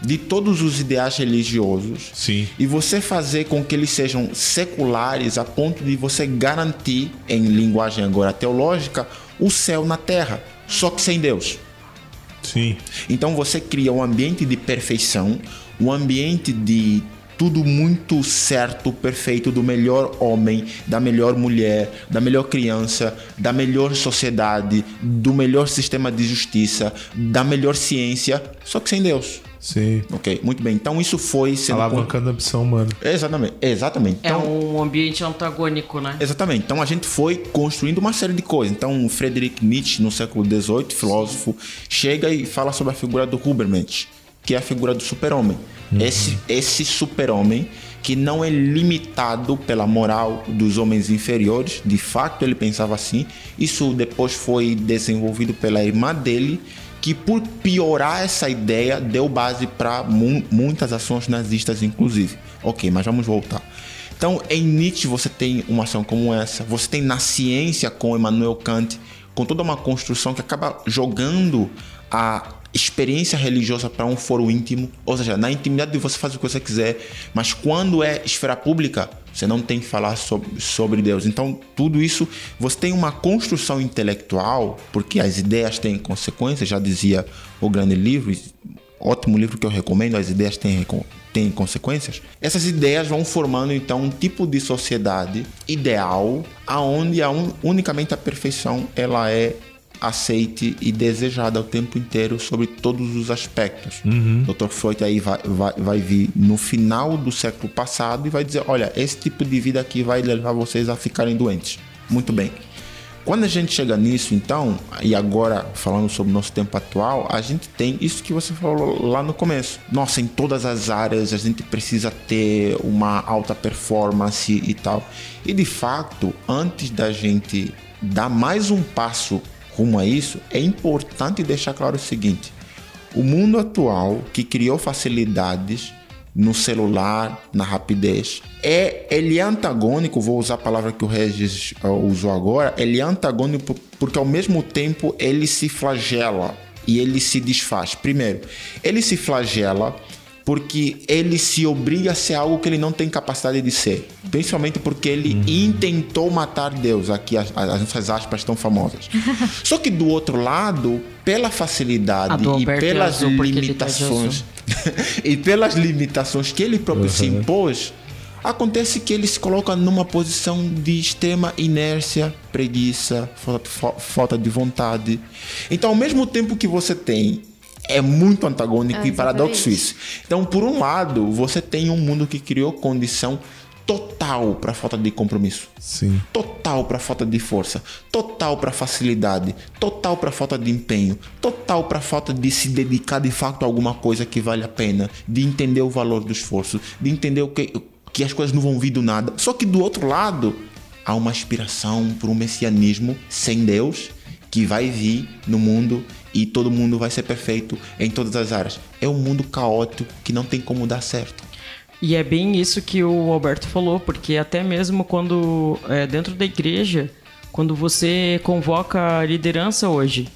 Speaker 4: de todos os ideais religiosos
Speaker 2: Sim.
Speaker 4: e você fazer com que eles sejam seculares a ponto de você garantir, em linguagem agora teológica, o céu na terra, só que sem Deus.
Speaker 2: Sim.
Speaker 4: Então você cria um ambiente de perfeição, um ambiente de tudo muito certo, perfeito, do melhor homem, da melhor mulher, da melhor criança, da melhor sociedade, do melhor sistema de justiça, da melhor ciência, só que sem Deus.
Speaker 2: Sim.
Speaker 4: Ok, muito bem. Então isso foi sendo.
Speaker 2: Alavancando a ambição humana.
Speaker 4: Exatamente, exatamente.
Speaker 3: É
Speaker 4: Então,
Speaker 3: um ambiente antagônico, né?
Speaker 4: Exatamente. Então a gente foi construindo uma série de coisas. Então Friedrich Nietzsche, no século XVIII, filósofo, chega e fala sobre a figura do Hubermensch, que é a figura do super-homem. Esse, esse super-homem que não é limitado pela moral dos homens inferiores. De fato, ele pensava assim. Isso depois foi desenvolvido pela irmã dele, que por piorar essa ideia deu base para mu muitas ações nazistas, inclusive. Ok, mas vamos voltar. Então, em Nietzsche você tem uma ação como essa. Você tem na ciência com Emmanuel Kant, com toda uma construção que acaba jogando a experiência religiosa para um foro íntimo, ou seja, na intimidade você faz o que você quiser, mas quando é esfera pública, você não tem que falar sobre, Deus. Então, tudo isso, você tem uma construção intelectual, porque as ideias têm consequências, já dizia o grande livro, ótimo livro que eu recomendo, as ideias têm, têm consequências. Essas ideias vão formando então um tipo de sociedade ideal, aonde a un, unicamente a perfeição ela é aceite e desejada o tempo inteiro sobre todos os aspectos.
Speaker 2: Uhum.
Speaker 4: Dr. Freud aí vai, vai, vai vir no final do século passado e vai dizer, olha, esse tipo de vida aqui vai levar vocês a ficarem doentes. Muito bem. Quando a gente chega nisso, então, e agora falando sobre o nosso tempo atual, a gente tem isso que você falou lá no começo. Nossa, em todas as áreas a gente precisa ter uma alta performance e tal. E de fato, antes da gente dar mais um passo rumo a isso, é importante deixar claro o seguinte: o mundo atual que criou facilidades no celular, na rapidez, é ele é antagônico, vou usar a palavra que o Regis uh, usou agora, ele é antagônico porque ao mesmo tempo ele se flagela e ele se desfaz. Primeiro, ele se flagela porque ele se obriga a ser algo que ele não tem capacidade de ser. Principalmente porque ele uhum. intentou matar Deus. Aqui as, as nossas aspas estão famosas. Só que do outro lado, pela facilidade e pelas limitações e pelas limitações que ele próprio uhum. se impôs, acontece que ele se coloca numa posição de extrema inércia, preguiça, falta, falta de vontade. Então, ao mesmo tempo que você tem é muito antagônico ah, e paradoxo isso. Então, por um lado, você tem um mundo que criou condição total para falta de compromisso.
Speaker 2: Sim.
Speaker 4: Total para falta de força, total para facilidade, total para falta de empenho, total para falta de se dedicar de fato a alguma coisa que vale a pena, de entender o valor do esforço, de entender o que que as coisas não vão vir do nada. Só que do outro lado, há uma aspiração por um messianismo sem Deus que vai vir no mundo e todo mundo vai ser perfeito em todas as áreas. É um mundo caótico que não tem como dar certo.
Speaker 3: E é bem isso que o Alberto falou, porque até mesmo quando é, dentro da igreja, quando você convoca a liderança hoje,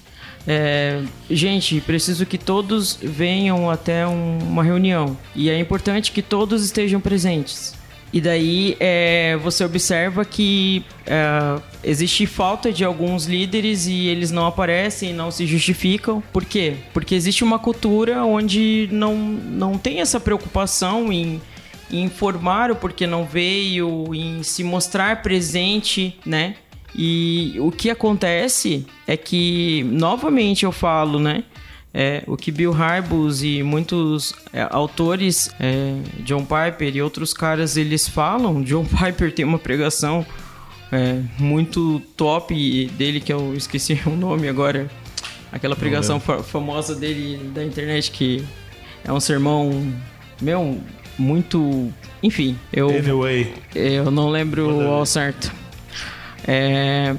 Speaker 3: é, gente, preciso que todos venham até um, uma reunião e é importante que todos estejam presentes. E daí é, você observa que é, existe falta de alguns líderes e eles não aparecem, não se justificam. Por quê? Porque existe uma cultura onde não, não tem essa preocupação em, informar o porquê não veio, em se mostrar presente, né? E o que acontece é que, novamente eu falo, né? É, o que Bill Harbus e muitos é, autores, é, John Piper e outros caras, eles falam. John Piper tem uma pregação é, muito top dele, que eu esqueci o nome agora. Aquela pregação fa famosa dele da internet, que é um sermão, meu, muito... Enfim, eu...
Speaker 2: Anyway.
Speaker 3: Eu não lembro ao certo. É,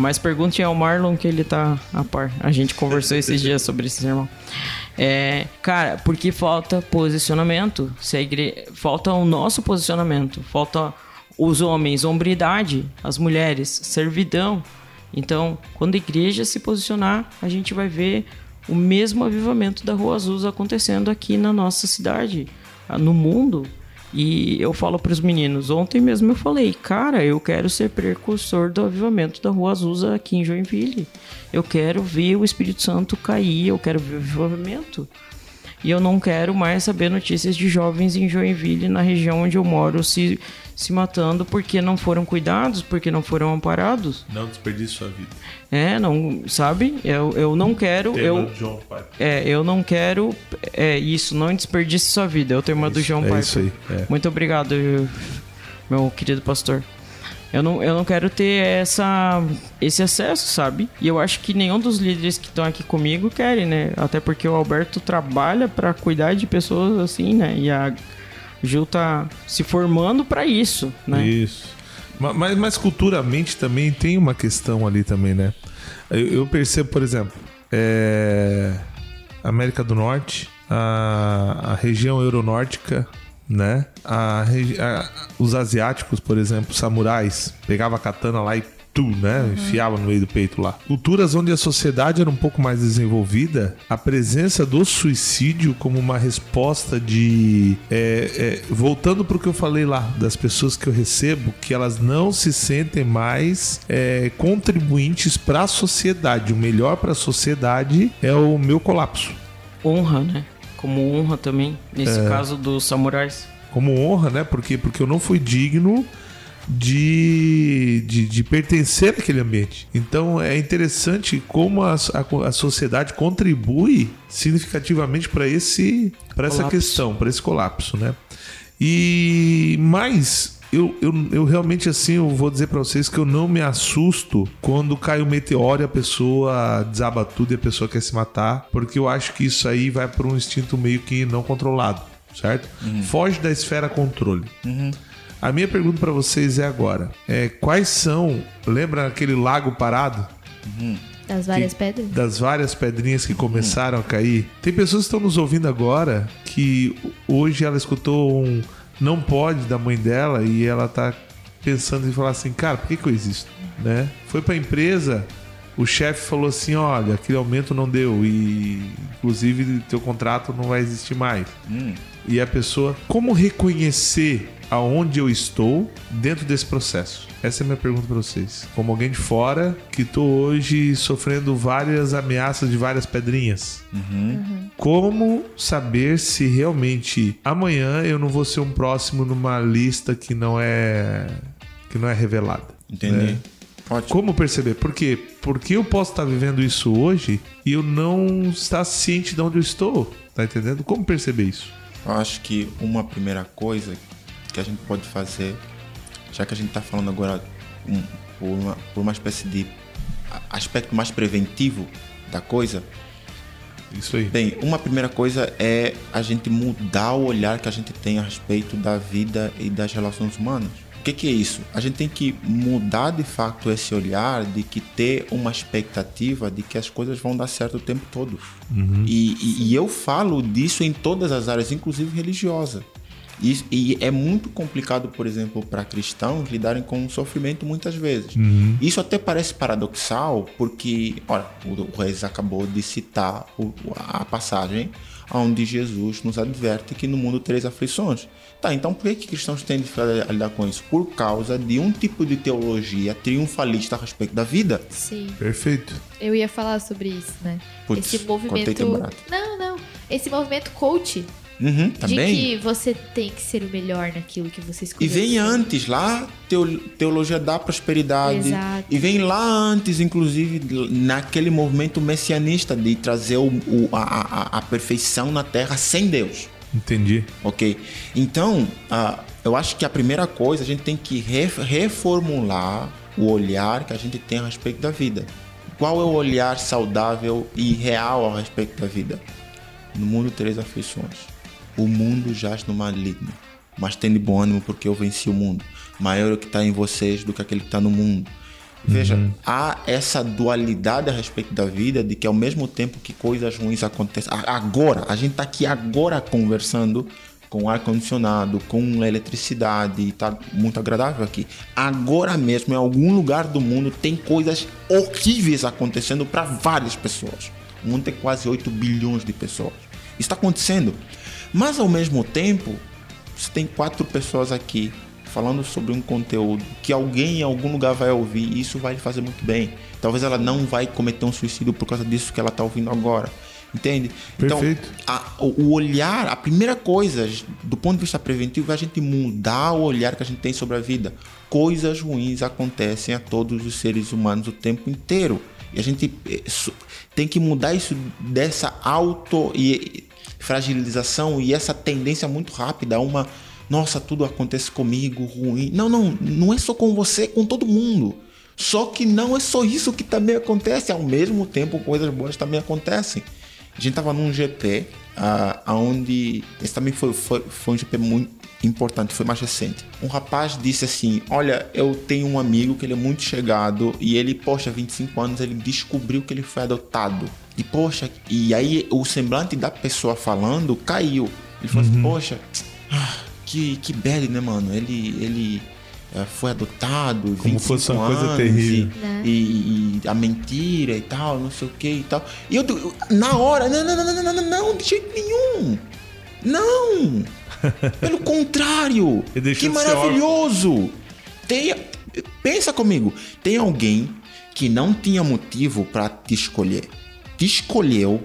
Speaker 3: mas pergunte ao Marlon que ele tá a par. A gente conversou esses dias sobre esse sermão. É, cara, porque falta posicionamento. Se a igre... Falta o nosso posicionamento. Falta os homens, hombridade, as mulheres, servidão. Então, quando a igreja se posicionar, a gente vai ver o mesmo avivamento da Rua Azul acontecendo aqui na nossa cidade, no mundo. E eu falo para os meninos, ontem mesmo eu falei, cara, eu quero ser precursor do avivamento da Rua Azusa aqui em Joinville. Eu quero ver o Espírito Santo cair, eu quero ver o avivamento. E eu não quero mais saber notícias de jovens em Joinville, na região onde eu moro, se se matando porque não foram cuidados, porque não foram amparados.
Speaker 2: Não desperdice sua vida.
Speaker 3: É, não, sabe? Eu, eu não quero.
Speaker 2: Tema
Speaker 3: eu,
Speaker 2: John Piper.
Speaker 3: é, eu não quero. É isso, não desperdice sua vida. É o tema do João
Speaker 2: é
Speaker 3: Piper.
Speaker 2: isso aí, é.
Speaker 3: Muito obrigado, meu querido pastor. Eu não, eu não quero ter essa, esse acesso, sabe? E eu acho que nenhum dos líderes que estão aqui comigo querem, né? Até porque o Alberto trabalha para cuidar de pessoas assim, né? E a Gil tá se formando para isso, né?
Speaker 2: Isso. Ma- Mas, mas culturalmente também tem uma questão ali também, né? Eu, eu percebo, por exemplo, é, América do Norte, a, a região euronórtica, né? A, a- os asiáticos, por exemplo, samurais, pegava a katana lá e tu, né? Enfiava no meio do peito lá. Culturas onde a sociedade era um pouco mais desenvolvida, a presença do suicídio como uma resposta de. é, é, voltando para o que eu falei lá, das pessoas que eu recebo, que elas não se sentem mais é, contribuintes para a sociedade. O melhor para a sociedade é o meu colapso.
Speaker 3: Honra, né? Como honra também, nesse
Speaker 2: É.
Speaker 3: caso dos samurais.
Speaker 2: como honra, né? Porque, porque eu não fui digno de, de, de pertencer àquele ambiente. Então é interessante como a, a, a sociedade contribui significativamente para esse para essa questão, para esse colapso, né? E mais eu, eu, eu realmente assim eu vou dizer para vocês que eu não me assusto quando cai um meteoro e a pessoa desaba tudo e a pessoa quer se matar, porque eu acho que isso aí vai para um instinto meio que não controlado, certo? Foge da esfera controle. A minha pergunta para vocês é agora: é, quais são, lembra aquele lago parado?
Speaker 5: Das várias pedras?
Speaker 2: das várias pedrinhas que começaram a cair. Tem pessoas que estão nos ouvindo agora que hoje ela escutou um não pode da mãe dela e ela tá pensando em falar assim, cara, por que, que eu existo? Né? Foi pra empresa, o chefe falou assim, olha, aquele aumento não deu e inclusive teu contrato não vai existir mais. E a pessoa, como reconhecer aonde eu estou dentro desse processo? Essa é a minha pergunta para vocês. Como alguém de fora que tô hoje sofrendo várias ameaças de várias pedrinhas. Como saber se realmente amanhã eu não vou ser um próximo numa lista que não é que não é revelada?
Speaker 4: Entendi.
Speaker 2: né?
Speaker 4: Ótimo.
Speaker 2: Como perceber? Por quê? Porque eu posso estar vivendo isso hoje e eu não estar ciente de onde eu estou. Tá entendendo? Como perceber isso?
Speaker 4: Eu acho que uma primeira coisa que a gente pode fazer, já que a gente está falando agora um- por, uma, por uma espécie de aspecto mais preventivo da coisa,
Speaker 2: Isso aí.
Speaker 4: bem, uma primeira coisa é a gente mudar o olhar que a gente tem a respeito da vida e das relações humanas. O que, que é isso? A gente tem que mudar de fato esse olhar de que ter uma expectativa de que as coisas vão dar certo o tempo todo. E, e- e eu falo disso em todas as áreas, inclusive religiosa. E, e é muito complicado, por exemplo, para cristãos lidarem com o sofrimento muitas vezes. Isso até parece paradoxal, porque, olha, o, o Reis acabou de citar o- a passagem onde Jesus nos adverte que no mundo tereis aflições. Tá, então por que, que cristãos têm dificuldade a lidar com isso? Por causa de um tipo de teologia triunfalista a respeito da vida.
Speaker 5: Sim.
Speaker 2: Perfeito.
Speaker 5: Eu ia falar sobre isso, né?
Speaker 4: Putz,
Speaker 5: Esse movimento. Não, não. Esse movimento coach
Speaker 4: Uhum,
Speaker 5: De
Speaker 4: também.
Speaker 5: que você tem que ser o melhor naquilo que você escolheu.
Speaker 4: E vem antes lá, teo- teologia da prosperidade.
Speaker 5: Exato.
Speaker 4: E vem lá antes, inclusive, naquele movimento messianista de trazer o- o- a, a- a perfeição na terra sem Deus.
Speaker 2: Entendi.
Speaker 4: Ok? Então, ah, eu acho que a primeira coisa, a gente tem que re- reformular o olhar que a gente tem a respeito da vida. Qual é o olhar saudável e real a respeito da vida? No mundo, três aflições. O mundo jaz no maligno, mas tem de bom ânimo porque eu venci o mundo. Maior é o que está em vocês do que aquele que está no mundo. Veja, há essa dualidade a respeito da vida de que ao mesmo tempo que coisas ruins acontecem. Agora, a gente está aqui agora conversando com ar-condicionado, com eletricidade, e tá muito agradável aqui. Agora mesmo, em algum lugar do mundo, tem coisas horríveis acontecendo para várias pessoas. O mundo tem quase 8 bilhões de pessoas. Isso está acontecendo. Mas ao mesmo tempo, você tem quatro pessoas aqui falando sobre um conteúdo que alguém em algum lugar vai ouvir e isso vai lhe fazer muito bem. Talvez ela não vai cometer um suicídio por causa disso que ela está ouvindo agora. Entende?
Speaker 2: Perfeito.
Speaker 4: Então, a- o olhar, a primeira coisa, do ponto de vista preventivo, é a gente mudar o olhar que a gente tem sobre a vida. Coisas ruins acontecem a todos os seres humanos o tempo inteiro. E a gente eh, tem que mudar isso dessa auto e fragilização e essa tendência muito rápida a uma nossa, tudo acontece comigo, ruim. Não, não, não é só com você, é com todo mundo. Só que não é só isso que também acontece, ao mesmo tempo coisas boas também acontecem. A gente tava num GP, ah, onde esse também foi, foi, foi um GP muito importante, foi mais recente. Um rapaz disse assim: Olha, eu tenho um amigo que ele é muito chegado e ele, poxa, 25 anos, ele descobriu que ele foi adotado. E poxa, e aí o semblante da pessoa falando caiu. Ele falou assim: Poxa, ah, que, que bad, né, mano? Ele, ele eh, foi adotado.
Speaker 2: Como
Speaker 4: 25
Speaker 2: fosse uma coisa terrível.
Speaker 4: E,
Speaker 5: Né?
Speaker 4: e, e a mentira e tal, não sei o que e tal. E eu, na hora, não, não, não, não, não, não, não, de jeito nenhum. Não! Pelo contrário! Que maravilhoso! Tem, pensa comigo, tem alguém que não tinha motivo para te escolher. Te escolheu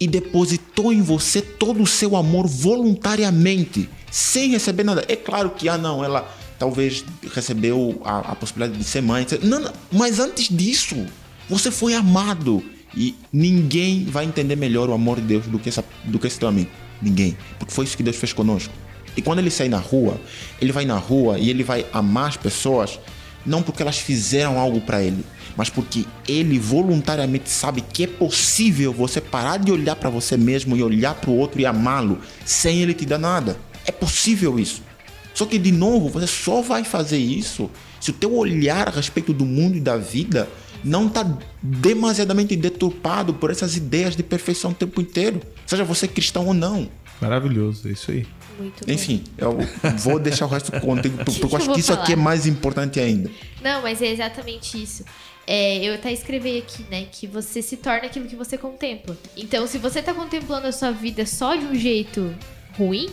Speaker 4: e depositou em você todo o seu amor voluntariamente, sem receber nada. É claro que, ah, não, ela talvez recebeu a, a possibilidade de ser mãe. Não, não, mas antes disso, você foi amado. E ninguém vai entender melhor o amor de Deus do que, essa, do que esse teu amigo. Ninguém. Porque foi isso que Deus fez conosco. E quando ele sair na rua, ele vai na rua e ele vai amar as pessoas, não porque elas fizeram algo para ele, mas porque ele voluntariamente sabe que é possível você parar de olhar para você mesmo e olhar para o outro e amá-lo sem ele te dar nada. É possível isso. Só que de novo, você só vai fazer isso se o teu olhar a respeito do mundo e da vida não está demasiadamente deturpado por essas ideias de perfeição o tempo inteiro, seja você cristão ou não.
Speaker 2: Maravilhoso, é isso aí.
Speaker 5: Muito bom.
Speaker 4: Enfim, eu vou deixar o resto contigo, porque
Speaker 5: que
Speaker 4: eu acho que isso aqui é
Speaker 5: falar?
Speaker 4: mais importante ainda.
Speaker 5: Não, mas é exatamente isso. É, eu até escrevi aqui, né, que você se torna aquilo que você contempla. Então, se você tá contemplando a sua vida só de um jeito ruim,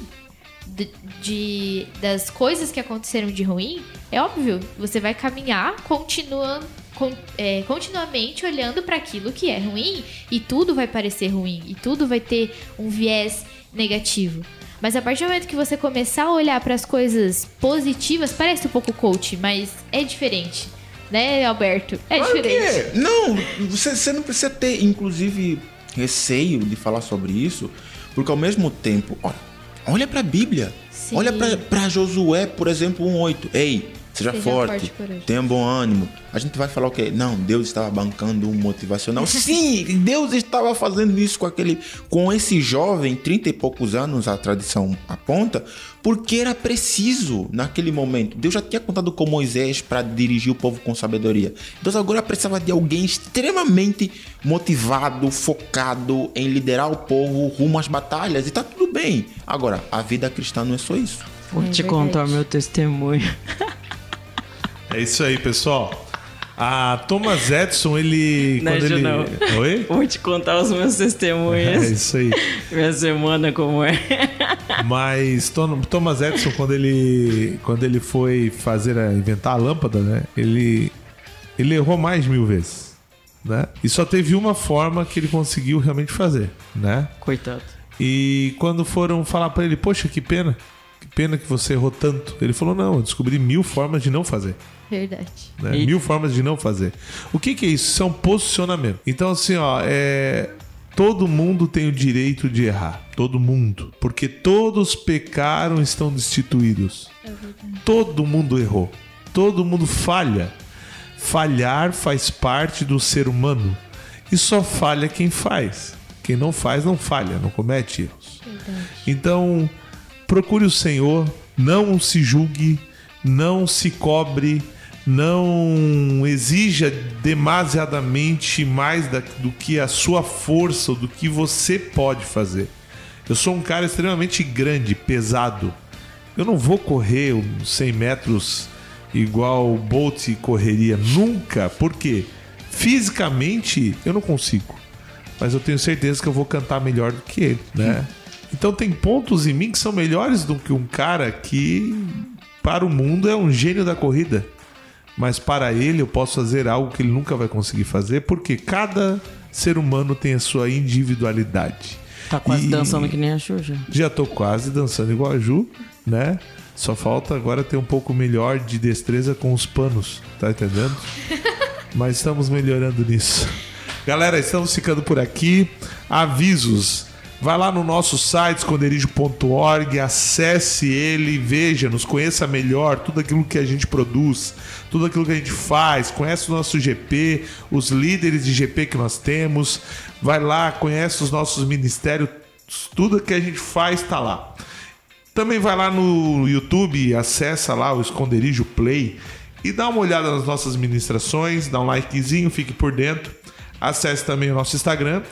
Speaker 5: de, de- das coisas que aconteceram de ruim, é óbvio, você vai caminhar continuando, con- é, continuamente olhando para aquilo que é ruim e tudo vai parecer ruim e tudo vai ter um viés negativo. Mas a partir do momento que você começar a olhar para as coisas positivas, parece um pouco coach, mas é diferente. Né, Alberto? É
Speaker 4: que
Speaker 5: diferente.
Speaker 4: é. Não, você, você não precisa ter, inclusive, receio de falar sobre isso, porque ao mesmo tempo, olha, olha pra Bíblia.
Speaker 5: Sim.
Speaker 4: Olha pra, pra Josué, por exemplo, 1,8. Ei, seja,
Speaker 5: Seja
Speaker 4: forte,
Speaker 5: forte
Speaker 4: tenha bom ânimo. A gente vai falar o quê? Não, Deus estava bancando um motivacional. Sim, Deus estava fazendo isso com aquele, com esse jovem, 30 e poucos anos, a tradição aponta, porque era preciso naquele momento. Deus já tinha contado com Moisés para dirigir o povo com sabedoria. Deus agora precisava de alguém extremamente motivado, focado em liderar o povo rumo às batalhas. E tá tudo bem. Agora, a vida cristã não é só isso.
Speaker 3: Vou
Speaker 5: É
Speaker 3: te
Speaker 5: verdade.
Speaker 3: contar meu testemunho.
Speaker 2: É isso aí, pessoal. A Thomas Edison, ele.
Speaker 3: Não,
Speaker 2: quando
Speaker 3: Ju,
Speaker 2: ele...
Speaker 3: não.
Speaker 2: Oi?
Speaker 3: Vou te contar os meus
Speaker 2: É
Speaker 3: testemunhos.
Speaker 2: isso aí.
Speaker 3: Minha semana como é.
Speaker 2: Mas Thomas Edison, quando ele, quando ele foi fazer a, inventar a lâmpada, né? Ele, ele errou mais de mil vezes, né? E só teve uma forma que ele conseguiu realmente fazer, né?
Speaker 3: Coitado.
Speaker 2: E quando foram falar para ele, poxa, que pena, que pena que você errou tanto. Ele falou, não, eu descobri mil formas de não fazer.
Speaker 5: Verdade.
Speaker 2: né?
Speaker 3: E-
Speaker 2: Mil formas de não fazer. O que, que é isso? Isso é um posicionamento. Então, assim, ó, é. Todo mundo tem o direito de errar. Todo mundo. Porque todos pecaram e estão destituídos. Todo mundo errou. Todo mundo falha. Falhar faz parte do ser humano. E só falha quem faz. Quem não faz, não falha, não comete erros. Então, procure o Senhor, não se julgue, não se cobre, não exija demasiadamente mais da- do que a sua força ou do que você pode fazer. Eu sou um cara extremamente grande, pesado. Eu não vou correr uns 100 metros igual o Bolt correria nunca, porque fisicamente eu não consigo mas eu tenho certeza que eu vou cantar melhor do que ele, né? Então tem pontos em mim que são melhores do que um cara que para o mundo é um gênio da corrida. Mas para ele eu posso fazer algo que ele nunca vai conseguir fazer, porque cada ser humano tem a sua individualidade.
Speaker 3: Tá quase
Speaker 2: E-
Speaker 3: dançando que nem a Xuxa.
Speaker 2: Já tô quase dançando igual a Ju, né? Só falta agora ter um pouco melhor de destreza com os panos, tá entendendo? Mas estamos melhorando nisso. Galera, estamos ficando por aqui. Avisos. Vai lá no nosso site esconderijo.org, acesse ele, veja, nos conheça melhor tudo aquilo que a gente produz, tudo aquilo que a gente faz, conhece o nosso GP, os líderes de GP que nós temos. Vai lá, conhece os nossos ministérios, tudo que a gente faz está lá. Também vai lá no YouTube, acessa lá o Esconderijo Play e dá uma olhada nas nossas ministrações, dá um likezinho, fique por dentro. Acesse também o nosso Instagram,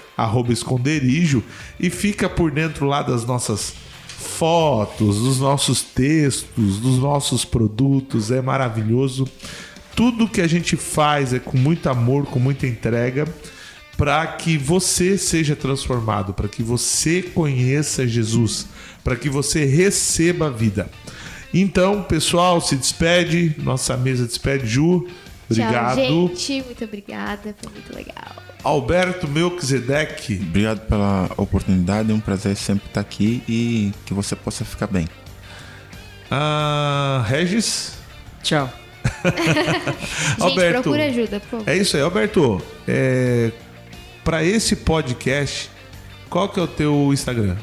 Speaker 2: esconderijo, e fica por dentro lá das nossas fotos, dos nossos textos, dos nossos produtos. É maravilhoso. Tudo que a gente faz é com muito amor, com muita entrega para que você seja transformado, para que você conheça Jesus, para que você receba a vida. Então, pessoal, se despede, nossa mesa despede, Ju. Obrigado.
Speaker 5: Tchau, gente. Muito obrigada. Foi muito legal.
Speaker 2: Alberto Melquisedeque.
Speaker 4: Obrigado pela oportunidade, é um prazer sempre estar aqui e que você possa ficar bem.
Speaker 2: Ah, Regis.
Speaker 3: Tchau.
Speaker 5: Gente,
Speaker 2: Alberto.
Speaker 5: procura ajuda, por favor.
Speaker 2: É isso aí, Alberto. É, para esse podcast, qual que é o teu Instagram?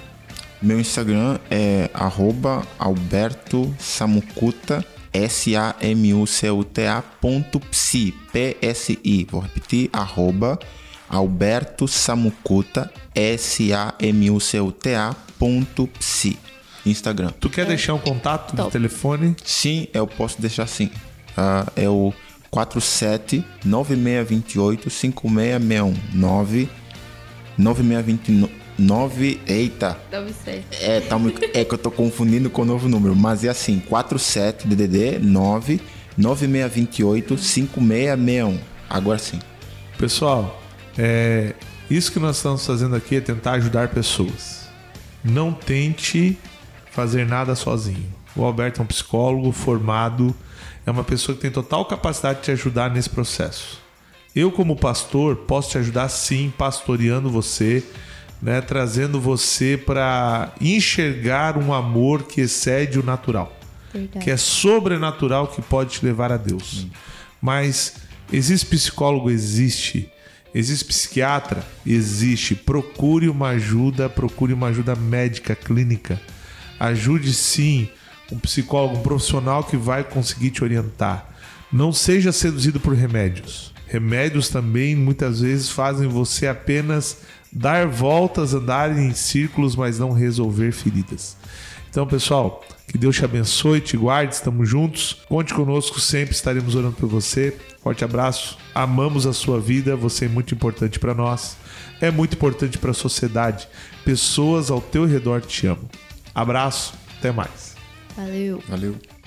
Speaker 4: Meu Instagram é arroba Alberto Samucuta, S-A-M-U-C-U-T-A ponto psi. Vou repetir, arroba Alberto Samucuta, S-A-M-U-C-U-T-A ponto psi. Instagram.
Speaker 2: Tu quer deixar um contato de
Speaker 5: Top.
Speaker 2: telefone?
Speaker 4: Sim, eu posso deixar sim. Ah, é o 47 9628 5661 9 9629 eita
Speaker 5: Deve ser.
Speaker 4: é, tá, é que eu tô confundindo com o novo número mas é assim 47 DDD 9 9628 5661 agora sim
Speaker 2: Pessoal, é, isso que nós estamos fazendo aqui é tentar ajudar pessoas. Não tente fazer nada sozinho. O Alberto é um psicólogo formado, é uma pessoa que tem total capacidade de te ajudar nesse processo. Eu, como pastor, posso te ajudar sim, pastoreando você, né, trazendo você para enxergar um amor que excede o natural
Speaker 5: Verdade.
Speaker 2: que é sobrenatural que pode te levar a Deus. Mas existe psicólogo? Existe. Existe psiquiatra? Existe. Procure uma ajuda, procure uma ajuda médica, clínica. Ajude sim um psicólogo, um profissional que vai conseguir te orientar. Não seja seduzido por remédios. Remédios também muitas vezes fazem você apenas dar voltas, andar em círculos, mas não resolver feridas. Então, pessoal, que Deus te abençoe, te guarde, estamos juntos. Conte conosco sempre, estaremos orando por você. Forte abraço. Amamos a sua vida, você é muito importante para nós. É muito importante para a sociedade. Pessoas ao teu redor te amam. Abraço, até mais.
Speaker 5: Valeu.
Speaker 4: valeu